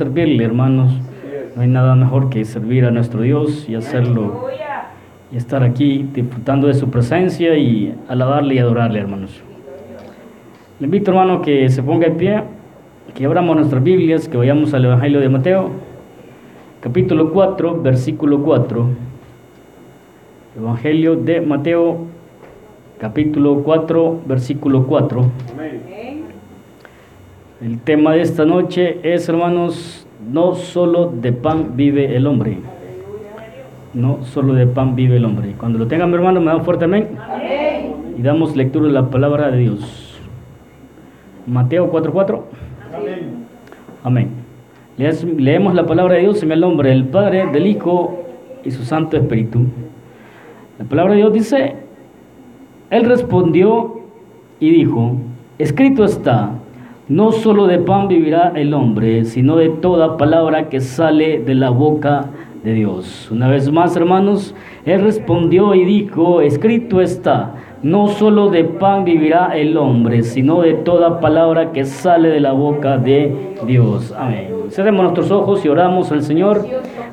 servirle, hermanos. No hay nada mejor que servir a nuestro Dios y hacerlo y estar aquí disfrutando de su presencia y alabarle y adorarle, hermanos. Le invito, hermano, que se ponga de pie, que abramos nuestras Biblias, que vayamos al Evangelio de Mateo, capítulo 4, versículo 4. Evangelio de Mateo, capítulo 4, versículo 4. El tema de esta noche es, hermanos, no solo de pan vive el hombre. No solo de pan vive el hombre. Cuando lo tengan, mi hermano, me dan fuerte amén. Y damos lectura de la palabra de Dios. Mateo 4:4. Amén. Amén. Leemos la palabra de Dios en el nombre del Padre, del Hijo y su Santo Espíritu. La palabra de Dios dice, Él respondió y dijo, escrito está, no solo de pan vivirá el hombre, sino de toda palabra que sale de la boca de Dios. Una vez más, hermanos, Él respondió y dijo, escrito está, no solo de pan vivirá el hombre, sino de toda palabra que sale de la boca de Dios. Amén. Cerremos nuestros ojos y oramos al Señor.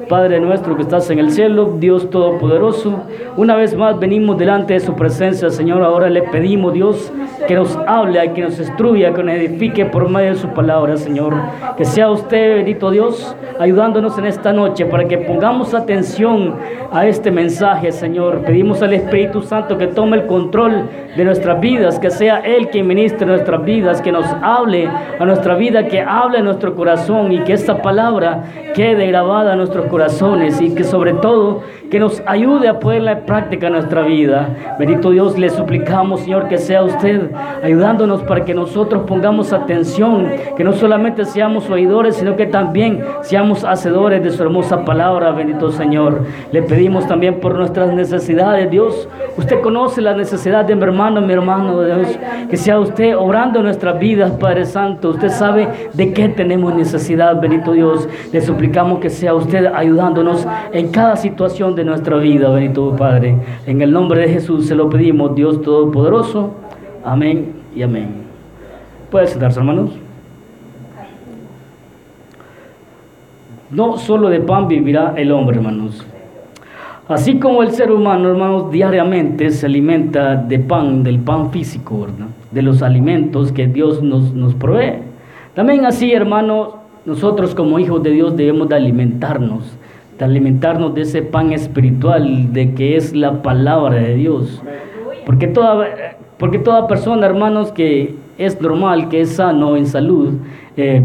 Padre nuestro que estás en el cielo, Dios Todopoderoso, una vez más venimos delante de su presencia, Señor. Ahora le pedimos, Dios, que nos hable, que nos instruya, que nos edifique por medio de su palabra, Señor. Que sea usted, bendito Dios, ayudándonos en esta noche para que pongamos atención a este mensaje, Señor. Pedimos al Espíritu Santo que tome el control de nuestras vidas, que sea Él quien ministre nuestras vidas, que nos hable a nuestra vida, que hable a nuestro corazón y que esta palabra quede grabada en nuestros corazones y que sobre todo que nos ayude a ponerla en práctica en nuestra vida. Bendito Dios, le suplicamos, Señor, que sea usted ayudándonos para que nosotros pongamos atención, que no solamente seamos oidores, sino que también seamos hacedores de su hermosa palabra, bendito Señor. Le pedimos también por nuestras necesidades, Dios. Usted conoce la necesidad de mi hermano, mi hermano, Dios. Que sea usted obrando en nuestras vidas, Padre Santo. Usted sabe de qué tenemos necesidad, bendito Dios. Le suplicamos que sea usted ayudándonos en cada situación de nuestra vida, bendito Padre. En el nombre de Jesús se lo pedimos, Dios Todopoderoso. Amén y amén. Puede sentarse, hermanos. No solo de pan vivirá el hombre, hermanos. Así como el ser humano, hermanos, diariamente se alimenta de pan, del pan físico, ¿verdad? de los alimentos que Dios nos, nos provee. También así, hermanos, nosotros como hijos de Dios debemos de alimentarnos alimentarnos de ese pan espiritual, de que es la palabra de Dios. Porque toda, porque toda persona, hermanos, que es normal, que es sano en salud, eh,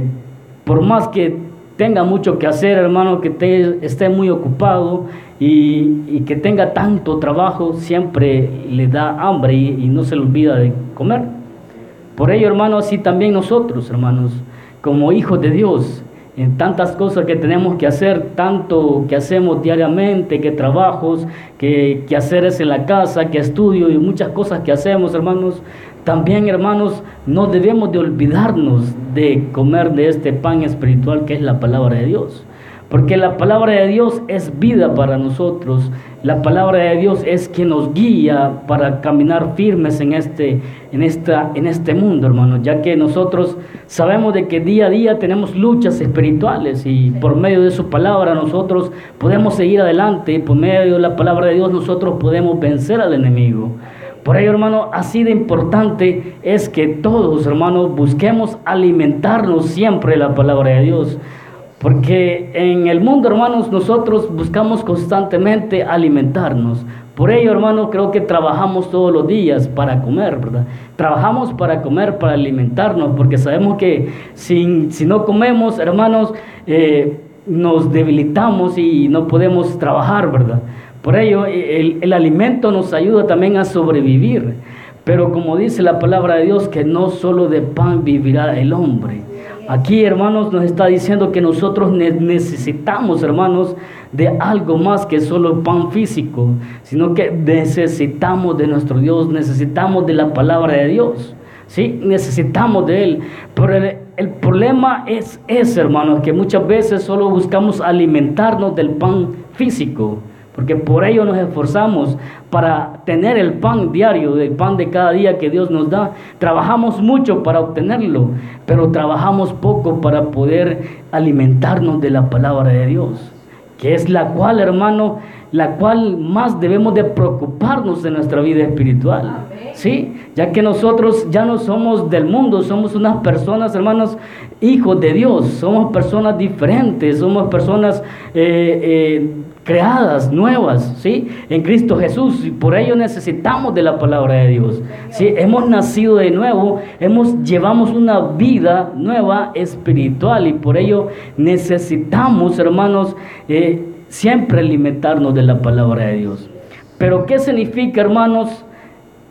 por más que tenga mucho que hacer, hermano, que esté muy ocupado y, que tenga tanto trabajo, siempre le da hambre y, y no se le olvida de comer. Por ello, hermano, así también nosotros, hermanos, como hijos de Dios, en tantas cosas que tenemos que hacer, tanto que hacemos diariamente, que trabajos, que, que en la casa, que estudio y muchas cosas que hacemos, hermanos. También, hermanos, no debemos de olvidarnos de comer de este pan espiritual que es la palabra de Dios. Porque la palabra de Dios es vida para nosotros. La palabra de Dios es quien nos guía para caminar firmes en este, en esta, en este mundo, hermanos. Ya que nosotros sabemos de que día a día tenemos luchas espirituales y por medio de su palabra nosotros podemos seguir adelante. Y por medio de la palabra de Dios nosotros podemos vencer al enemigo. Por ello, hermano, así de importante es que todos, hermanos, busquemos alimentarnos siempre de la palabra de Dios. Porque en el mundo, hermanos, nosotros buscamos constantemente alimentarnos. Por ello, hermanos, creo que trabajamos todos los días para comer, ¿verdad? Trabajamos para comer, para alimentarnos, porque sabemos que si, si no comemos, hermanos, eh, nos debilitamos y no podemos trabajar, ¿verdad? Por ello, el, el alimento nos ayuda también a sobrevivir. Pero como dice la palabra de Dios, que no solo de pan vivirá el hombre Aquí, hermanos, nos está diciendo que nosotros necesitamos, hermanos, de algo más que solo pan físico, sino que necesitamos de nuestro Dios, necesitamos de la palabra de Dios, ¿sí? Necesitamos de Él. Pero el, el problema es ese, hermanos, que muchas veces solo buscamos alimentarnos del pan físico, porque por ello nos esforzamos para tener el pan diario, el pan de cada día que Dios nos da. Trabajamos mucho para obtenerlo, pero trabajamos poco para poder alimentarnos de la palabra de Dios, que es la cual, hermano, la cual más debemos de preocuparnos en nuestra vida espiritual. ¿Sí? Ya que nosotros ya no somos del mundo, somos unas personas, hermanos, hijos de Dios, somos personas diferentes, somos personas eh, eh, creadas, nuevas, ¿sí? En Cristo Jesús, y por ello necesitamos de la palabra de Dios. ¿sí? Hemos nacido de nuevo, hemos llevamos una vida nueva espiritual y por ello necesitamos, hermanos, eh, siempre alimentarnos de la palabra de Dios. Pero ¿qué significa, hermanos,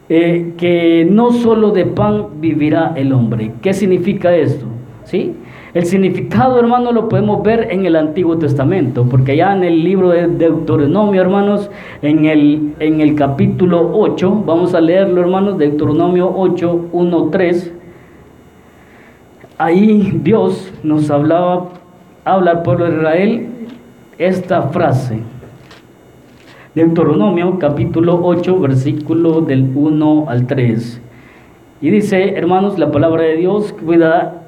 eh, que no solo de pan vivirá el hombre? ¿Qué significa esto? ¿Sí? El significado, hermanos, lo podemos ver en el Antiguo Testamento, porque ya en el libro de Deuteronomio, hermanos, en el, en el capítulo 8, vamos a leerlo, hermanos, Deuteronomio 8, 1, 3. Ahí Dios nos hablaba, habla al pueblo de Israel esta frase. Deuteronomio capítulo 8, versículo del 1 al 3. Y dice, hermanos, la palabra de Dios, cuida,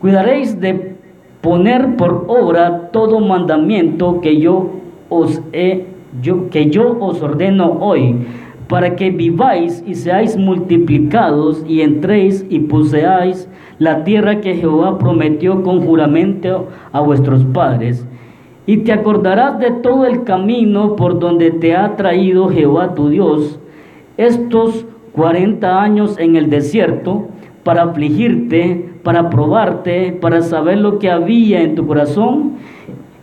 cuidaréis de poner por obra todo mandamiento que yo os he, yo, que yo os ordeno hoy, para que viváis y seáis multiplicados y entréis y poseáis la tierra que Jehová prometió con juramento a vuestros padres. Y te acordarás de todo el camino por donde te ha traído Jehová tu Dios estos 40 años en el desierto para afligirte, para probarte, para saber lo que había en tu corazón,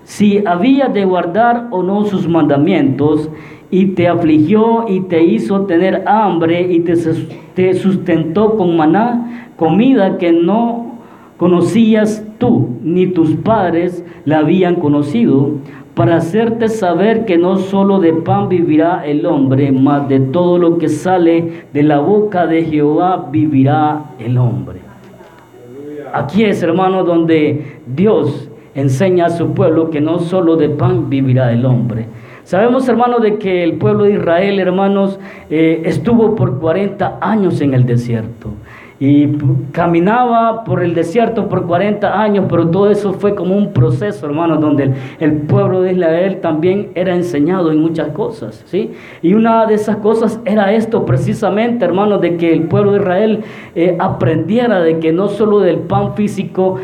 si había de guardar o no sus mandamientos, y te afligió y te hizo tener hambre y te sustentó con maná, comida que no conocías tú ni tus padres la habían conocido, para hacerte saber que no solo de pan vivirá el hombre, mas de todo lo que sale de la boca de Jehová vivirá el hombre. Aquí es, hermano, donde Dios enseña a su pueblo que no solo de pan vivirá el hombre. Sabemos, hermano, de que el pueblo de Israel, hermanos, eh, estuvo por 40 años en el desierto y caminaba por el desierto por 40 años, pero todo eso fue como un proceso, hermano, donde el, pueblo de Israel también era enseñado en muchas cosas, ¿sí? Y una de esas cosas era esto precisamente, hermano, de que el pueblo de Israel eh, aprendiera de que no solo del pan físico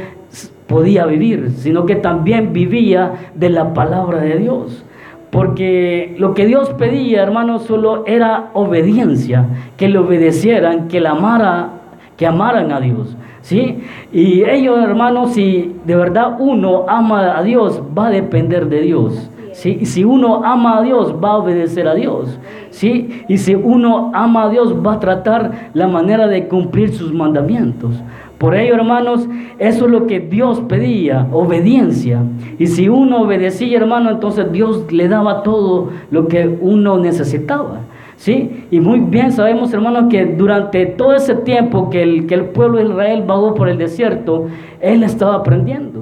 podía vivir, sino que también vivía de la palabra de Dios. Porque lo que Dios pedía, hermano, solo era obediencia, que le obedecieran, que la amara que amaran a Dios. ¿sí? Y ellos, hermanos, si de verdad uno ama a Dios, va a depender de Dios. ¿sí? Si uno ama a Dios, va a obedecer a Dios. ¿sí? Y si uno ama a Dios, va a tratar la manera de cumplir sus mandamientos. Por ello, hermanos, eso es lo que Dios pedía, obediencia. Y si uno obedecía, hermano, entonces Dios le daba todo lo que uno necesitaba. ¿Sí? Y muy bien sabemos, hermanos, que durante todo ese tiempo que el, que el pueblo de Israel vagó por el desierto, él estaba aprendiendo.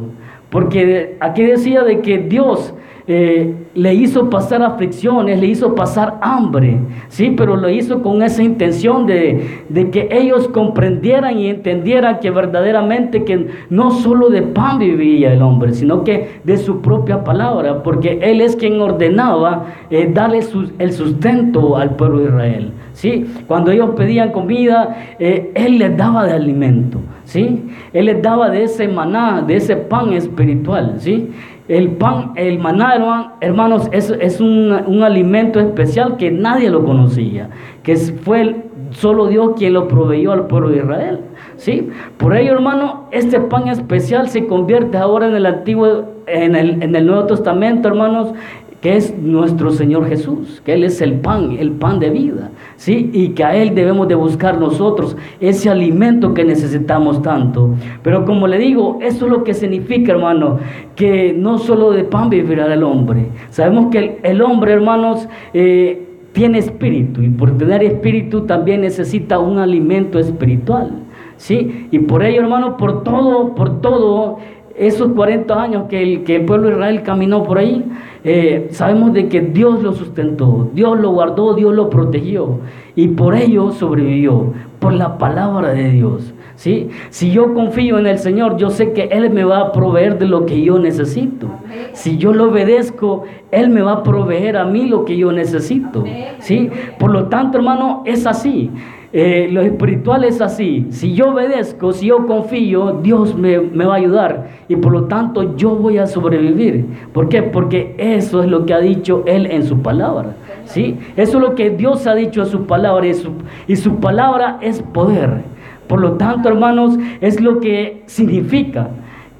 Porque aquí decía de que Dios eh, le hizo pasar aflicciones, le hizo pasar hambre, ¿sí? Pero lo hizo con esa intención de, de, que ellos comprendieran y entendieran que verdaderamente que no solo de pan vivía el hombre, sino que de su propia palabra, porque Él es quien ordenaba eh, darle el sustento al pueblo de Israel, ¿sí? Cuando ellos pedían comida, eh, Él les daba de alimento, ¿sí? Él les daba de ese maná, de ese pan espiritual, ¿sí? El pan, el maná, hermanos, es, un, alimento especial que nadie lo conocía, que fue solo Dios quien lo proveyó al pueblo de Israel. ¿sí? Por ello, hermano, este pan especial se convierte ahora en el Antiguo, en el, en el Nuevo Testamento, hermanos, que es nuestro Señor Jesús, que Él es el pan, el pan de vida, ¿sí? Y que a Él debemos de buscar nosotros ese alimento que necesitamos tanto. Pero como le digo, eso es lo que significa, hermano, que no solo de pan vivirá el hombre. Sabemos que el, hombre, hermanos, eh, tiene espíritu y por tener espíritu también necesita un alimento espiritual, ¿sí? Y por ello, hermano, por todo, por todo esos 40 años que el, que el pueblo de Israel caminó por ahí, eh, sabemos de que Dios lo sustentó, Dios lo guardó, Dios lo protegió y por ello sobrevivió, por la palabra de Dios. ¿sí? Si yo confío en el Señor, yo sé que Él me va a proveer de lo que yo necesito. Si yo lo obedezco, Él me va a proveer a mí lo que yo necesito. ¿sí? Por lo tanto, hermano, es así. Eh, lo espiritual es así. Si yo obedezco, si yo confío, Dios me, me, va a ayudar. Y por lo tanto yo voy a sobrevivir. ¿Por qué? Porque eso es lo que ha dicho Él en su palabra. ¿sí? Eso es lo que Dios ha dicho en su palabra. Y su, y su palabra es poder. Por lo tanto, hermanos, es lo que significa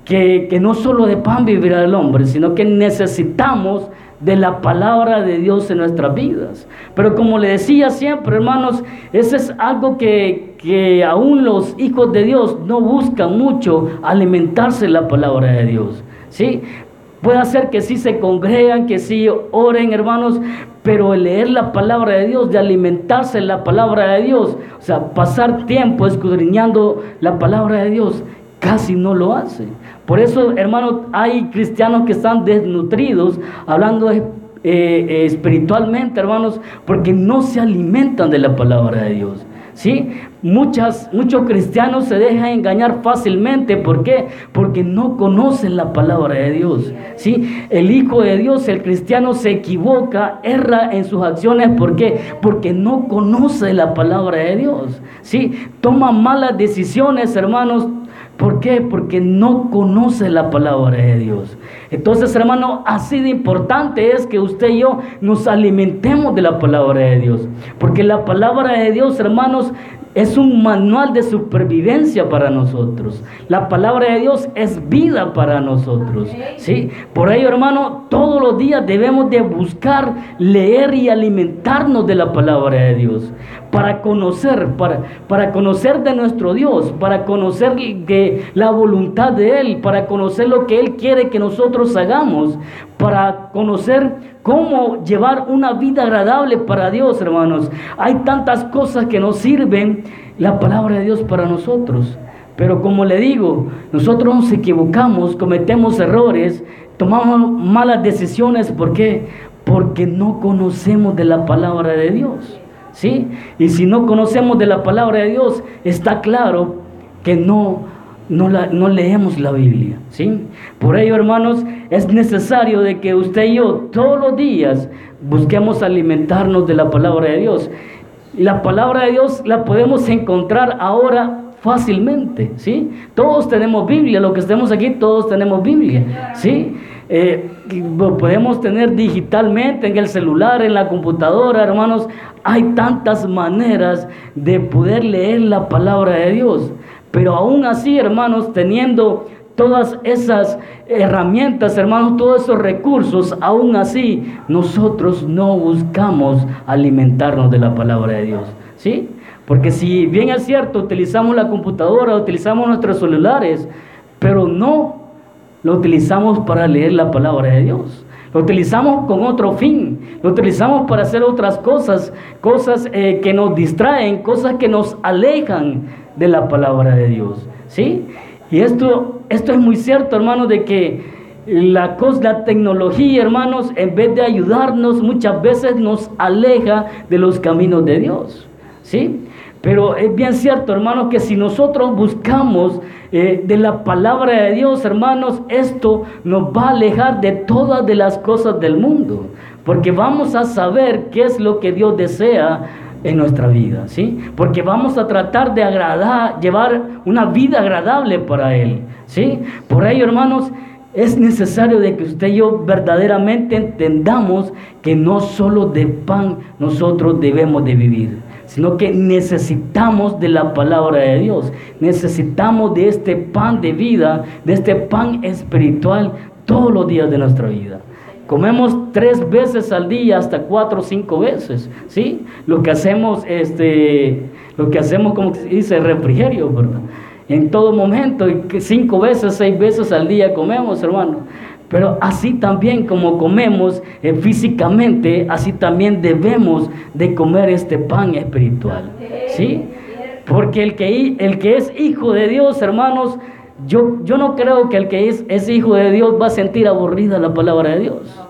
que, que no solo de pan vivirá el hombre, sino que necesitamos de la palabra de Dios en nuestras vidas. Pero como le decía siempre, hermanos, eso es algo que, que aún los hijos de Dios no buscan mucho alimentarse la palabra de Dios. ¿sí? Puede ser que sí se congregan, que sí oren, hermanos, pero el leer la palabra de Dios, de alimentarse la palabra de Dios, o sea, pasar tiempo escudriñando la palabra de Dios, casi no lo hace. Por eso, hermanos, hay cristianos que están desnutridos, hablando eh, eh, espiritualmente, hermanos, porque no se alimentan de la palabra de Dios. ¿Sí? Muchas, muchos cristianos se dejan engañar fácilmente. ¿Por qué? Porque no conocen la palabra de Dios. ¿Sí? El Hijo de Dios, el cristiano, se equivoca, erra en sus acciones. ¿Por qué? Porque no conoce la palabra de Dios. ¿Sí? Toma malas decisiones, hermanos. ¿Por qué? Porque no conoce la palabra de Dios. Entonces, hermano, así de importante es que usted y yo nos alimentemos de la palabra de Dios. Porque la palabra de Dios, hermanos, es un manual de supervivencia para nosotros. La palabra de Dios es vida para nosotros. ¿sí? Por ello, hermano, todos los días debemos de buscar, leer y alimentarnos de la palabra de Dios. Para conocer, para, para conocer de nuestro Dios, para conocer que la voluntad de Él, para conocer lo que Él quiere que nosotros hagamos, para conocer cómo llevar una vida agradable para Dios, hermanos. Hay tantas cosas que nos sirven la palabra de Dios para nosotros. Pero como le digo, nosotros nos equivocamos, cometemos errores, tomamos malas decisiones. ¿Por qué? Porque no conocemos de la palabra de Dios. ¿Sí? Y si no conocemos de la palabra de Dios, está claro que no no, la, no leemos la Biblia, ¿sí? Por ello, hermanos, es necesario de que usted y yo todos los días busquemos alimentarnos de la palabra de Dios. La palabra de Dios la podemos encontrar ahora fácilmente, ¿sí? Todos tenemos Biblia, los que estemos aquí, todos tenemos Biblia, ¿sí? Eh, podemos tener digitalmente en el celular, en la computadora, hermanos. Hay tantas maneras de poder leer la palabra de Dios. Pero aún así, hermanos, teniendo todas esas herramientas, hermanos, todos esos recursos, aún así nosotros no buscamos alimentarnos de la palabra de Dios. ¿Sí? Porque si bien es cierto, utilizamos la computadora, utilizamos nuestros celulares, pero no lo utilizamos para leer la palabra de Dios. Lo utilizamos con otro fin, lo utilizamos para hacer otras cosas, cosas eh, que nos distraen, cosas que nos alejan de la palabra de Dios. ¿Sí? Y esto, esto es muy cierto, hermanos, de que la, cosa, la tecnología, hermanos, en vez de ayudarnos, muchas veces nos aleja de los caminos de Dios. ¿Sí? Pero es bien cierto, hermanos, que si nosotros buscamos eh, de la palabra de Dios, hermanos, esto nos va a alejar de todas de las cosas del mundo. Porque vamos a saber qué es lo que Dios desea en nuestra vida, ¿sí? Porque vamos a tratar de agradar, llevar una vida agradable para Él, ¿sí? Por ello, hermanos, es necesario de que usted y yo verdaderamente entendamos que no solo de pan nosotros debemos de vivir, sino que necesitamos de la palabra de Dios, necesitamos de este pan de vida, de este pan espiritual todos los días de nuestra vida. Comemos tres veces al día, hasta cuatro o cinco veces, ¿sí? Lo que hacemos, este, lo que hacemos, como dice, refrigerio, ¿verdad? En todo momento, cinco veces, seis veces al día comemos, hermano. Pero así también como comemos eh, físicamente, así también debemos de comer este pan espiritual, ¿sí? Porque el que, el que es hijo de Dios, hermanos, yo, yo no creo que el que es, es hijo de Dios va a sentir aburrida la palabra de Dios.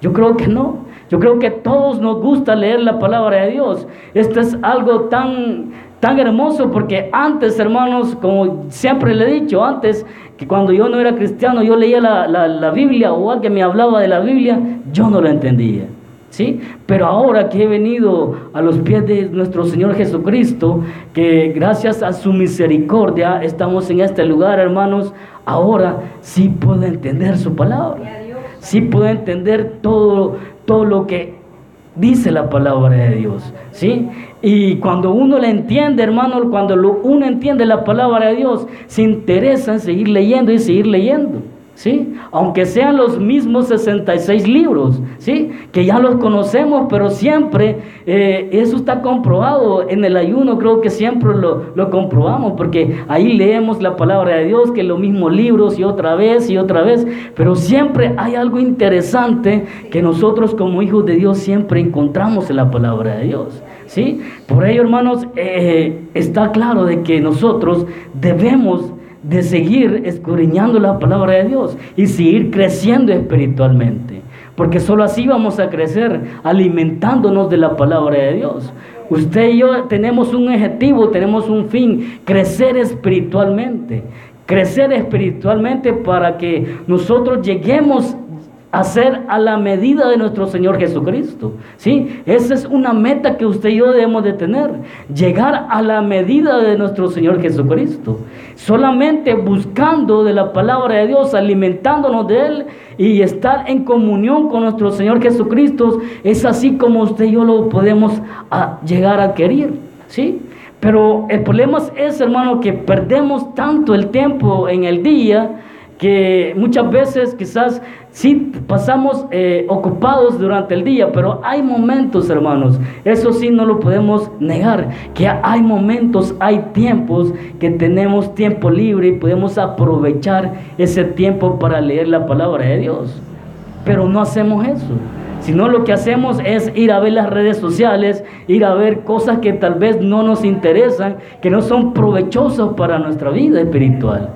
Yo creo que no. Yo creo que todos nos gusta leer la palabra de Dios. Esto es algo tan, tan hermoso porque antes, hermanos, como siempre le he dicho, antes que cuando yo no era cristiano, yo leía la, la, la Biblia o alguien me hablaba de la Biblia, yo no la entendía. ¿Sí? Pero ahora que he venido a los pies de nuestro Señor Jesucristo, que gracias a su misericordia estamos en este lugar, hermanos, ahora sí puedo entender su palabra. Sí puedo entender todo, todo lo que dice la palabra de Dios, ¿sí? Y cuando uno la entiende, hermano, cuando uno entiende la palabra de Dios, se interesa en seguir leyendo y seguir leyendo. ¿sí? Aunque sean los mismos 66 libros, ¿sí? Que ya los conocemos, pero siempre eh, eso está comprobado. En el ayuno creo que siempre lo, lo, comprobamos, porque ahí leemos la palabra de Dios, que los mismos libros y otra vez y otra vez, pero siempre hay algo interesante que nosotros como hijos de Dios siempre encontramos en la palabra de Dios. ¿Sí? Por ello, hermanos, eh, está claro de que nosotros debemos de seguir escudriñando la palabra de Dios y seguir creciendo espiritualmente. Porque solo así vamos a crecer alimentándonos de la palabra de Dios. Usted y yo tenemos un objetivo, tenemos un fin, crecer espiritualmente. Crecer espiritualmente para que nosotros lleguemos hacer a la medida de nuestro Señor Jesucristo. ¿sí? Esa es una meta que usted y yo debemos de tener, llegar a la medida de nuestro Señor Jesucristo. Solamente buscando de la palabra de Dios, alimentándonos de Él y estar en comunión con nuestro Señor Jesucristo, es así como usted y yo lo podemos llegar a querer. ¿sí? Pero el problema es, hermano, que perdemos tanto el tiempo en el día, que muchas veces quizás sí pasamos eh, ocupados durante el día, pero hay momentos, hermanos, eso sí no lo podemos negar, que hay momentos, hay tiempos que tenemos tiempo libre y podemos aprovechar ese tiempo para leer la palabra de Dios. Pero no hacemos eso. Sino lo que hacemos es ir a ver las redes sociales, ir a ver cosas que tal vez no nos interesan, que no son provechosas para nuestra vida espiritual.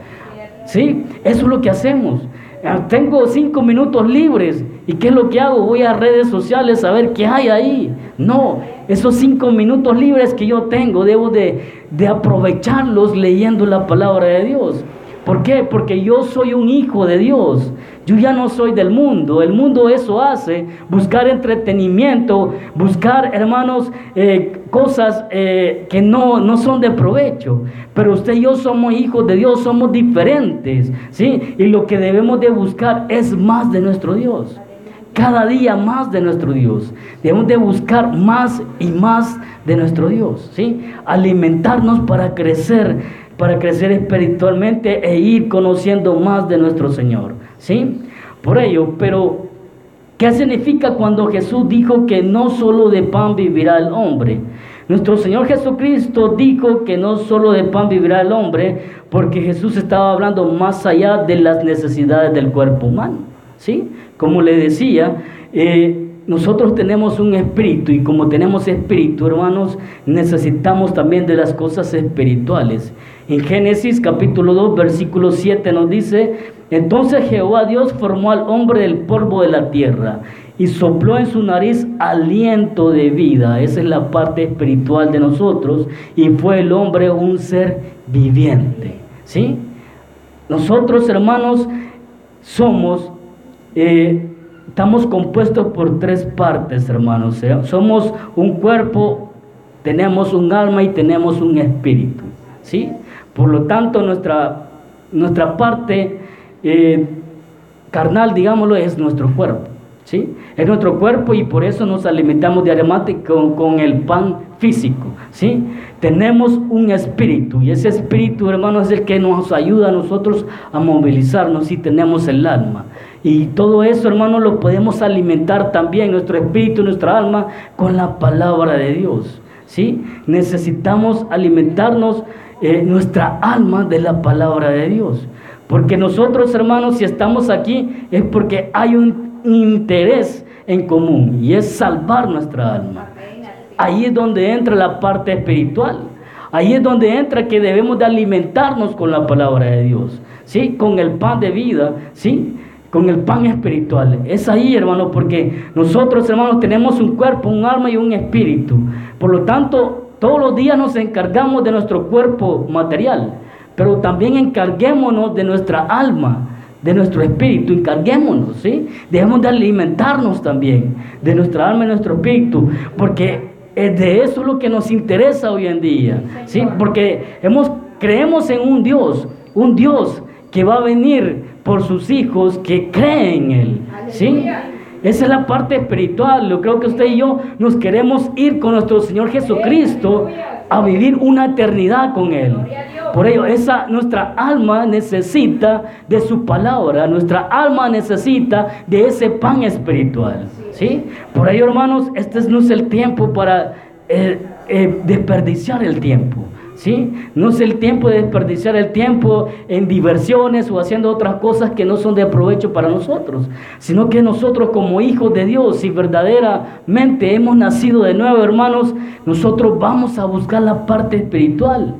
¿Sí? Eso es lo que hacemos. Ah, tengo cinco minutos libres. ¿Y qué es lo que hago? Voy a redes sociales a ver qué hay ahí. No, esos cinco minutos libres que yo tengo, debo de, de aprovecharlos leyendo la palabra de Dios. ¿Por qué? Porque yo soy un hijo de Dios. Yo ya no soy del mundo. El mundo eso hace. Buscar entretenimiento, buscar, hermanos, eh, cosas eh, que no, no son de provecho. Pero usted y yo somos hijos de Dios, somos diferentes. ¿sí? Y lo que debemos de buscar es más de nuestro Dios. Cada día más de nuestro Dios. Debemos de buscar más y más de nuestro Dios. ¿sí? Alimentarnos para crecer para crecer espiritualmente e ir conociendo más de nuestro Señor. ¿Sí? Por ello, pero ¿qué significa cuando Jesús dijo que no solo de pan vivirá el hombre? Nuestro Señor Jesucristo dijo que no solo de pan vivirá el hombre, porque Jesús estaba hablando más allá de las necesidades del cuerpo humano. ¿Sí? Como le decía, eh, nosotros tenemos un espíritu y como tenemos espíritu, hermanos, necesitamos también de las cosas espirituales. En Génesis capítulo 2, versículo 7 nos dice, entonces Jehová Dios formó al hombre del polvo de la tierra y sopló en su nariz aliento de vida. Esa es la parte espiritual de nosotros y fue el hombre un ser viviente. ¿Sí? Nosotros, hermanos, somos, eh, estamos compuestos por tres partes, hermanos. Somos un cuerpo, tenemos un alma y tenemos un espíritu. ¿Sí? Por lo tanto, nuestra, nuestra parte eh, carnal, digámoslo, es nuestro cuerpo. ¿sí? Es nuestro cuerpo y por eso nos alimentamos diariamente con, con el pan físico. ¿sí? Tenemos un espíritu y ese espíritu, hermano, es el que nos ayuda a nosotros a movilizarnos y tenemos el alma. Y todo eso, hermano, lo podemos alimentar también, nuestro espíritu, nuestra alma, con la palabra de Dios. ¿sí? Necesitamos alimentarnos eh, nuestra alma de la palabra de Dios. Porque nosotros, hermanos, si estamos aquí es porque hay un interés en común y es salvar nuestra alma. Ahí es donde entra la parte espiritual. Ahí es donde entra que debemos de alimentarnos con la palabra de Dios. ¿sí? Con el pan de vida, ¿sí? Con el pan espiritual. Es ahí, hermano, porque nosotros, hermanos, tenemos un cuerpo, un alma y un espíritu. Por lo tanto, todos los días nos encargamos de nuestro cuerpo material, pero también encarguémonos de nuestra alma, de nuestro espíritu, encarguémonos, ¿sí? Debemos de alimentarnos también de nuestra alma y nuestro espíritu, porque es de eso lo que nos interesa hoy en día, ¿sí? Porque hemos, creemos en un Dios, un Dios que va a venir por sus hijos que creen en Él, ¿sí? Esa es la parte espiritual. Yo creo que usted y yo nos queremos ir con nuestro Señor Jesucristo a vivir una eternidad con Él. Por ello, esa, nuestra alma necesita de su palabra, nuestra alma necesita de ese pan espiritual. ¿sí? Por ello, hermanos, este no es el tiempo para eh, eh, desperdiciar el tiempo. ¿Sí? No es el tiempo de desperdiciar el tiempo en diversiones o haciendo otras cosas que no son de provecho para nosotros, sino que nosotros como hijos de Dios, si verdaderamente hemos nacido de nuevo, hermanos, nosotros vamos a buscar la parte espiritual,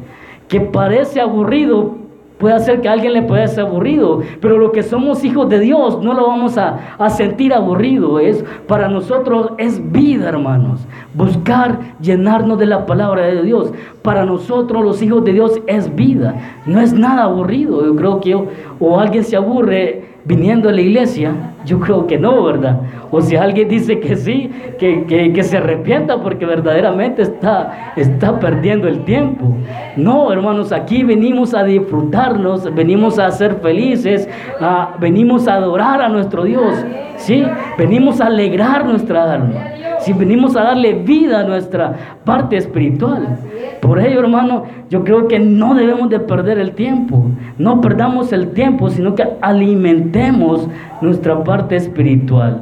que parece aburrido, Puede hacer que a alguien le pueda ser aburrido, pero lo que somos hijos de Dios no lo vamos a, sentir aburrido. Es, para nosotros es vida, hermanos. Buscar llenarnos de la palabra de Dios. Para nosotros los hijos de Dios es vida. No es nada aburrido. Yo creo que o alguien se aburre viniendo a la iglesia? Yo creo que no, ¿verdad? O si alguien dice que sí, que, se arrepienta porque verdaderamente está, está perdiendo el tiempo. No, hermanos, aquí venimos a disfrutarnos, venimos a ser felices, venimos a adorar a nuestro Dios, ¿sí? Venimos a alegrar nuestra alma, si venimos a darle vida a nuestra parte espiritual. Por ello, hermano, yo creo que no debemos de perder el tiempo. No perdamos el tiempo, sino que alimentemos nuestra parte espiritual.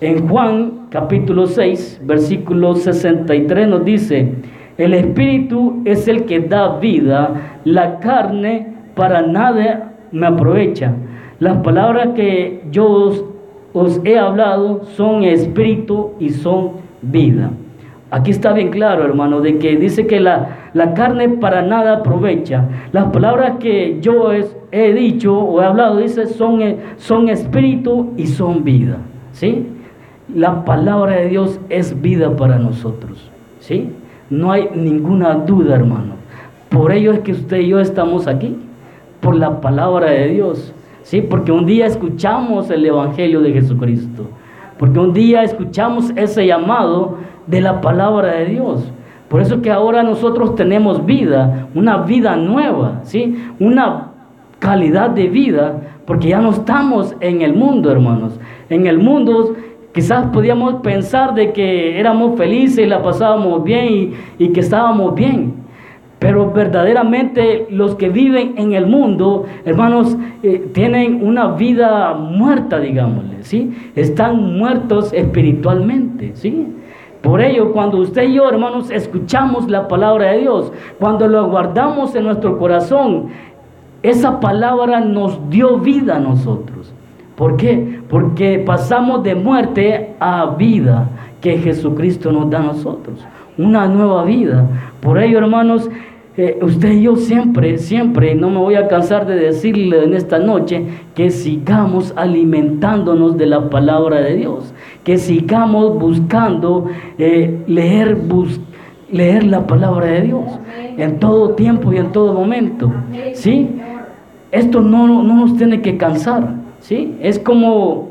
En Juan capítulo 6, versículo 63 nos dice, el espíritu es el que da vida, la carne para nada me aprovecha. Las palabras que yo os, he hablado son espíritu y son vida. Aquí está bien claro, hermano, de que dice que la, la carne para nada aprovecha. Las palabras que yo he dicho o he hablado, dice, son, son espíritu y son vida. ¿Sí? La palabra de Dios es vida para nosotros. ¿Sí? No hay ninguna duda, hermano. Por ello es que usted y yo estamos aquí, por la palabra de Dios. ¿Sí? Porque un día escuchamos el Evangelio de Jesucristo. Porque un día escuchamos ese llamado de la palabra de Dios. Por eso que ahora nosotros tenemos vida, una vida nueva, ¿sí? Una calidad de vida, porque ya no estamos en el mundo, hermanos. En el mundo quizás podíamos pensar de que éramos felices y la pasábamos bien y, que estábamos bien. Pero verdaderamente los que viven en el mundo, hermanos, eh, tienen una vida muerta, digámosle, ¿sí? Están muertos espiritualmente, ¿sí? Por ello, cuando usted y yo, hermanos, escuchamos la palabra de Dios, cuando lo guardamos en nuestro corazón, esa palabra nos dio vida a nosotros. ¿Por qué? Porque pasamos de muerte a vida que Jesucristo nos da a nosotros. Una nueva vida. Por ello, hermanos, eh, usted y yo siempre, siempre, no me voy a cansar de decirle en esta noche, que sigamos alimentándonos de la palabra de Dios que sigamos buscando eh, leer, leer la palabra de Dios en todo tiempo y en todo momento. ¿Sí? Esto no, no nos tiene que cansar. ¿Sí? Es como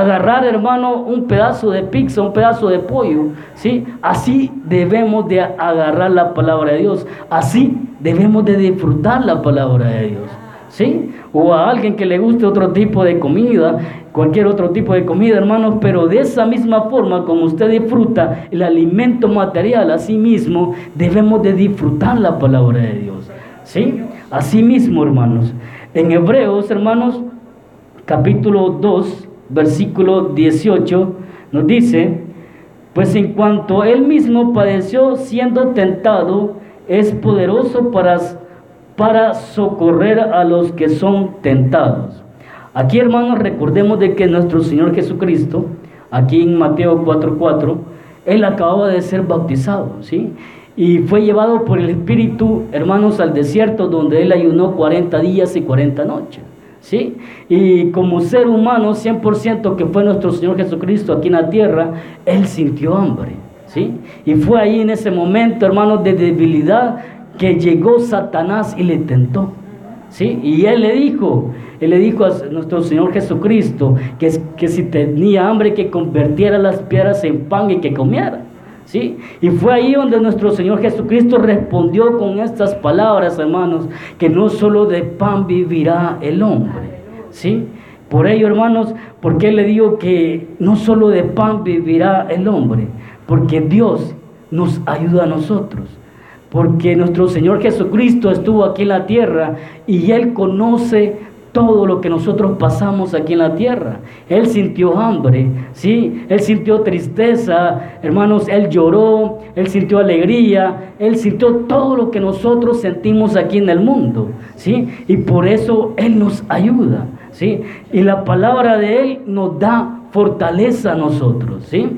agarrar, hermano, un pedazo de pizza, un pedazo de pollo, ¿sí? Así debemos de agarrar la palabra de Dios, así debemos de disfrutar la palabra de Dios, ¿sí? O a alguien que le guste otro tipo de comida, cualquier otro tipo de comida, hermanos, pero de esa misma forma como usted disfruta el alimento material, así mismo debemos de disfrutar la palabra de Dios. ¿Sí? Así mismo, hermanos. En Hebreos, hermanos, capítulo 2, versículo 18, nos dice, pues en cuanto él mismo padeció siendo tentado, es poderoso para, para socorrer a los que son tentados. Aquí, hermanos, recordemos de que nuestro Señor Jesucristo, aquí en Mateo 4:4, Él acababa de ser bautizado, ¿sí? y fue llevado por el Espíritu, hermanos, al desierto donde él ayunó 40 días y 40 noches. ¿Sí? Y como ser humano 100% que fue nuestro Señor Jesucristo aquí en la tierra, Él sintió hambre. ¿Sí? Y fue ahí en ese momento, hermanos, de debilidad que llegó Satanás y le tentó. ¿Sí? Y Él le dijo, Él le dijo a nuestro Señor Jesucristo que, que si tenía hambre que convirtiera las piedras en pan y que comiera. ¿Sí? Y fue ahí donde nuestro Señor Jesucristo respondió con estas palabras, hermanos, que no solo de pan vivirá el hombre, ¿sí? Por ello, hermanos, porque le digo que no solo de pan vivirá el hombre, porque Dios nos ayuda a nosotros. Porque nuestro Señor Jesucristo estuvo aquí en la tierra y Él conoce todo lo que nosotros pasamos aquí en la tierra. Él sintió hambre, ¿sí? Él sintió tristeza, hermanos, Él lloró, Él sintió alegría, Él sintió todo lo que nosotros sentimos aquí en el mundo, ¿sí? Y por eso Él nos ayuda, ¿sí? Y la palabra de Él nos da fortaleza a nosotros, ¿sí?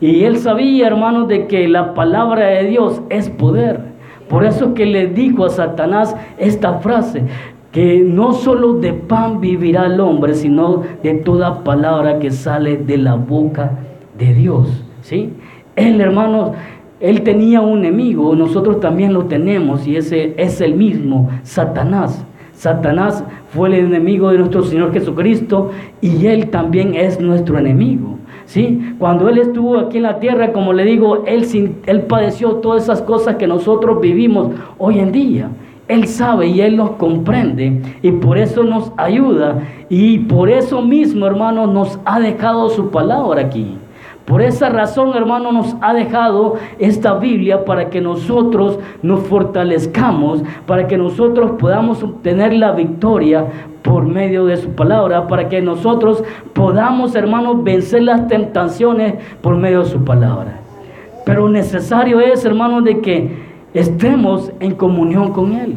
Y Él sabía, hermanos, de que la palabra de Dios es poder. Por eso que le dijo a Satanás esta frase, que no solo de pan vivirá el hombre, sino de toda palabra que sale de la boca de Dios. ¿sí? Él, hermanos, él tenía un enemigo, nosotros también lo tenemos, y ese es el mismo, Satanás. Satanás fue el enemigo de nuestro Señor Jesucristo y Él también es nuestro enemigo. ¿sí? Cuando Él estuvo aquí en la tierra, como le digo, Él, él padeció todas esas cosas que nosotros vivimos hoy en día. Él sabe y Él nos comprende y por eso nos ayuda y por eso mismo, hermano, nos ha dejado su palabra aquí. Por esa razón, hermano, nos ha dejado esta Biblia para que nosotros nos fortalezcamos, para que nosotros podamos obtener la victoria por medio de su palabra, para que nosotros podamos, hermanos, vencer las tentaciones por medio de su palabra. Pero necesario es, hermano, de que estemos en comunión con Él.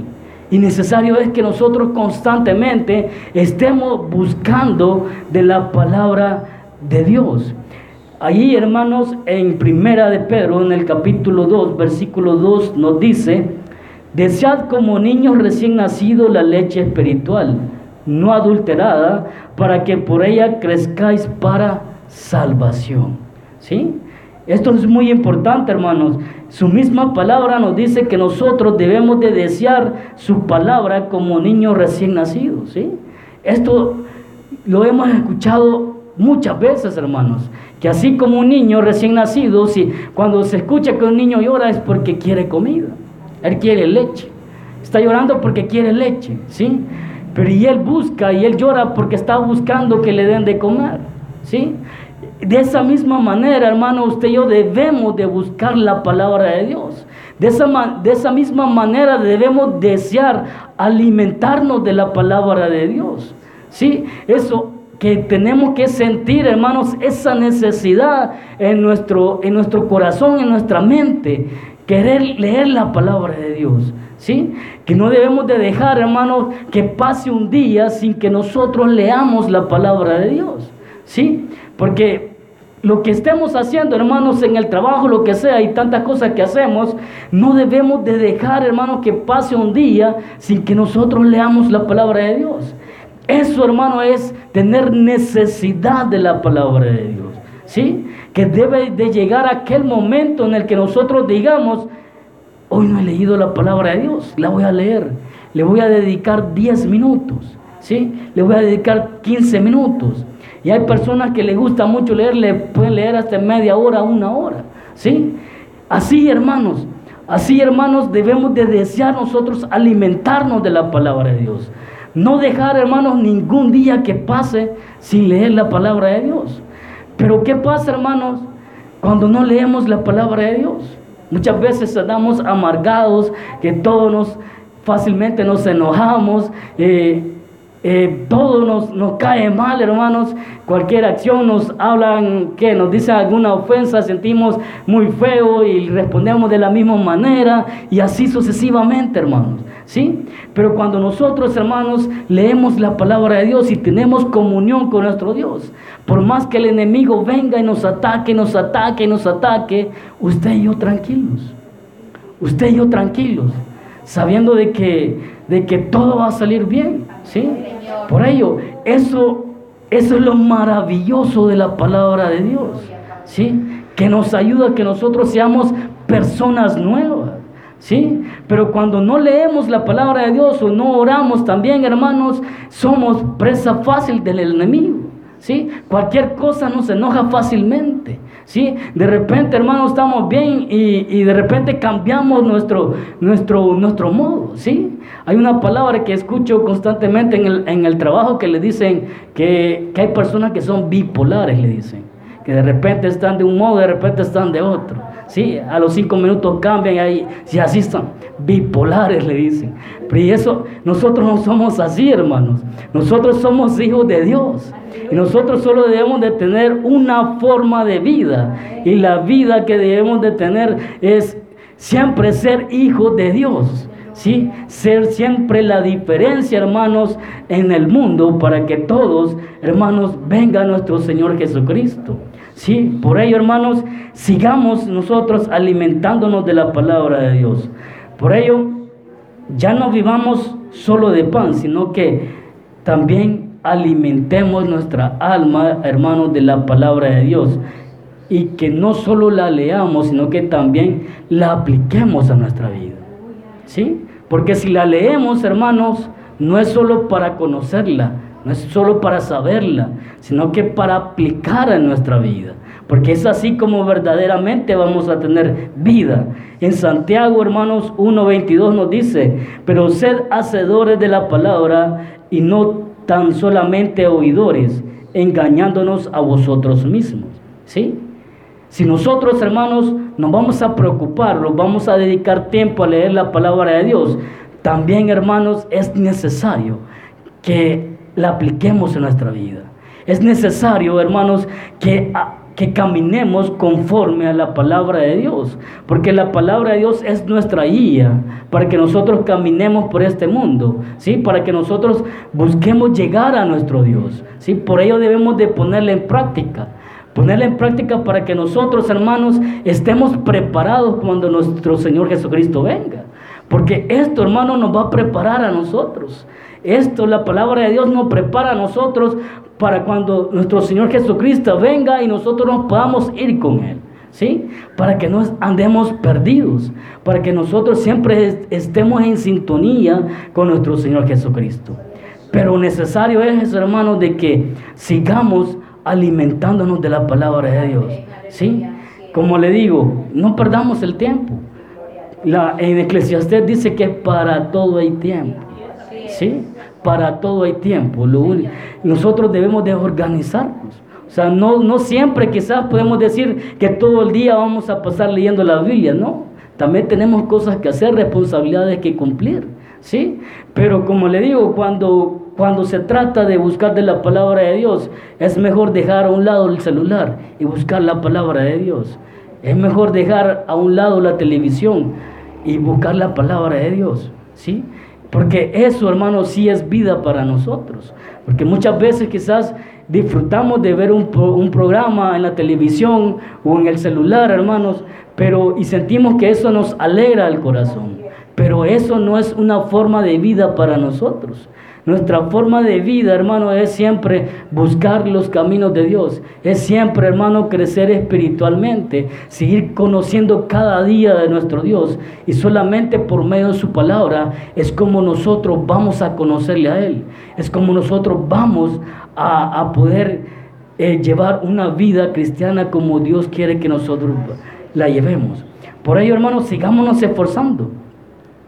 Y necesario es que nosotros constantemente estemos buscando de la palabra de Dios. Allí, hermanos, en Primera de Pedro, en el capítulo 2, versículo 2, nos dice, desead como niños recién nacidos la leche espiritual, no adulterada, para que por ella crezcáis para salvación. ¿Sí? Esto es muy importante, hermanos. Su misma palabra nos dice que nosotros debemos de desear su palabra como niños recién nacidos, ¿sí? Esto lo hemos escuchado muchas veces, hermanos, que así como un niño recién nacido, si cuando se escucha que un niño llora es porque quiere comida, él quiere leche. Está llorando porque quiere leche, ¿sí? Pero y él busca y él llora porque está buscando que le den de comer, ¿sí? De esa misma manera, hermano, usted y yo debemos de buscar la palabra de Dios. De esa, de esa misma manera debemos desear alimentarnos de la palabra de Dios. ¿Sí? Eso que tenemos que sentir, hermanos, esa necesidad en nuestro, en nuestro corazón, en nuestra mente, querer leer la palabra de Dios. ¿Sí? Que no debemos de dejar, hermanos, que pase un día sin que nosotros leamos la palabra de Dios. ¿Sí? Porque lo que estemos haciendo, hermanos, en el trabajo, lo que sea, y tantas cosas que hacemos, no debemos de dejar, hermanos, que pase un día sin que nosotros leamos la palabra de Dios. Eso, hermano, es tener necesidad de la palabra de Dios. ¿Sí? Que debe de llegar aquel momento en el que nosotros digamos, hoy no he leído la palabra de Dios, la voy a leer. Le voy a dedicar 10 minutos. ¿Sí? Le voy a dedicar 15 minutos. Y hay personas que les gusta mucho leer, le pueden leer hasta media hora, una hora. ¿Sí? Así, hermanos, así, hermanos, debemos de desear nosotros alimentarnos de la palabra de Dios. No dejar, hermanos, ningún día que pase sin leer la palabra de Dios. Pero ¿qué pasa, hermanos, cuando no leemos la palabra de Dios? Muchas veces estamos amargados, que todos nos fácilmente nos enojamos. Eh, eh, todo nos, nos, cae mal, hermanos. Cualquier acción nos hablan, que nos dicen alguna ofensa, sentimos muy feo y respondemos de la misma manera y así sucesivamente, hermanos. ¿Sí? Pero cuando nosotros, hermanos, leemos la palabra de Dios y tenemos comunión con nuestro Dios, por más que el enemigo venga y nos ataque, nos ataque, nos ataque, usted y yo tranquilos. usted y yo tranquilos, sabiendo de que, de que todo va a salir bien, ¿sí? Por ello, eso, eso es lo maravilloso de la palabra de Dios, ¿sí? Que nos ayuda a que nosotros seamos personas nuevas. ¿Sí? Pero cuando no leemos la palabra de Dios o no oramos también, hermanos, somos presa fácil del enemigo. ¿Sí? Cualquier cosa nos enoja fácilmente. ¿Sí? De repente, hermanos, estamos bien y, de repente cambiamos nuestro, nuestro, nuestro modo. ¿Sí? Hay una palabra que escucho constantemente en el, en el trabajo que le dicen que, que hay personas que son bipolares, le dicen. Que de repente están de un modo, de repente están de otro. Sí, a los cinco minutos cambian y ahí, si así están, bipolares le dicen. Pero y eso, nosotros no somos así, hermanos. Nosotros somos hijos de Dios. Y nosotros solo debemos de tener una forma de vida. Y la vida que debemos de tener es siempre ser hijos de Dios. ¿sí? Ser siempre la diferencia, hermanos, en el mundo para que todos, hermanos, venga nuestro Señor Jesucristo. Sí, por ello, hermanos, sigamos nosotros alimentándonos de la palabra de Dios. Por ello, ya no vivamos solo de pan, sino que también alimentemos nuestra alma, hermanos, de la palabra de Dios. Y que no solo la leamos, sino que también la apliquemos a nuestra vida. ¿Sí? Porque si la leemos, hermanos, no es solo para conocerla, no es solo para saberla, sino que para aplicar en nuestra vida. Porque es así como verdaderamente vamos a tener vida. En Santiago, hermanos, 1.22 nos dice, pero sed hacedores de la palabra y no tan solamente oidores, engañándonos a vosotros mismos. ¿Sí? Si nosotros, hermanos, nos vamos a preocupar, nos vamos a dedicar tiempo a leer la palabra de Dios, también, hermanos, es necesario que la apliquemos en nuestra vida. Es necesario, hermanos, que, que caminemos conforme a la palabra de Dios, porque la palabra de Dios es nuestra guía para que nosotros caminemos por este mundo, ¿sí? Para que nosotros busquemos llegar a nuestro Dios, ¿sí? Por ello debemos de ponerla en práctica. Ponerla en práctica para que nosotros, hermanos, estemos preparados cuando nuestro Señor Jesucristo venga. Porque esto, hermano, nos va a preparar a nosotros. Esto, la palabra de Dios nos prepara a nosotros para cuando nuestro Señor Jesucristo venga y nosotros nos podamos ir con Él. ¿Sí? Para que no andemos perdidos, para que nosotros siempre estemos en sintonía con nuestro Señor Jesucristo. Pero necesario es, hermanos, de que sigamos alimentándonos de la palabra de Dios. ¿Sí? Como le digo, no perdamos el tiempo. La, en Eclesiastés dice que para todo hay tiempo. ¿Sí? Para todo hay tiempo. Lo nosotros debemos de organizarnos. O sea, no, no siempre quizás podemos decir que todo el día vamos a pasar leyendo la Biblia, no. También tenemos cosas que hacer, responsabilidades que cumplir, ¿sí? Pero como le digo, cuando, cuando se trata de buscar de la palabra de Dios, es mejor dejar a un lado el celular y buscar la palabra de Dios. Es mejor dejar a un lado la televisión y buscar la palabra de Dios, ¿sí? Porque eso, hermano, sí es vida para nosotros. Porque muchas veces quizás disfrutamos de ver un, un, programa en la televisión o en el celular, hermanos, pero y sentimos que eso nos alegra el corazón. Pero eso no es una forma de vida para nosotros. Nuestra forma de vida, hermano, es siempre buscar los caminos de Dios. Es siempre, hermano, crecer espiritualmente, seguir conociendo cada día de nuestro Dios. Y solamente por medio de su palabra es como nosotros vamos a conocerle a Él. Es como nosotros vamos a, poder eh, llevar una vida cristiana como Dios quiere que nosotros la llevemos. Por ello, hermanos, sigámonos esforzando.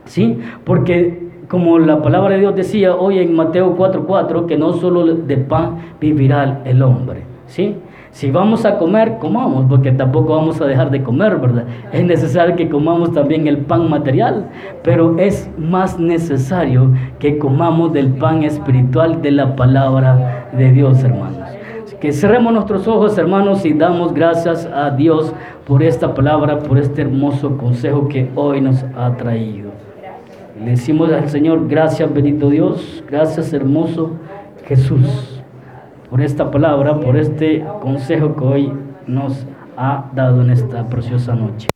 ¿Sí? Porque como la palabra de Dios decía hoy en Mateo 4:4, que no solo de pan vivirá el hombre. ¿Sí? Si vamos a comer, comamos, porque tampoco vamos a dejar de comer, ¿verdad? Es necesario que comamos también el pan material, pero es más necesario que comamos del pan espiritual de la palabra de Dios, hermanos. Que cerremos nuestros ojos, hermanos, y damos gracias a Dios por esta palabra, por este hermoso consejo que hoy nos ha traído. Le decimos al Señor, gracias bendito Dios, gracias hermoso Jesús, por esta palabra, por este consejo que hoy nos ha dado en esta preciosa noche.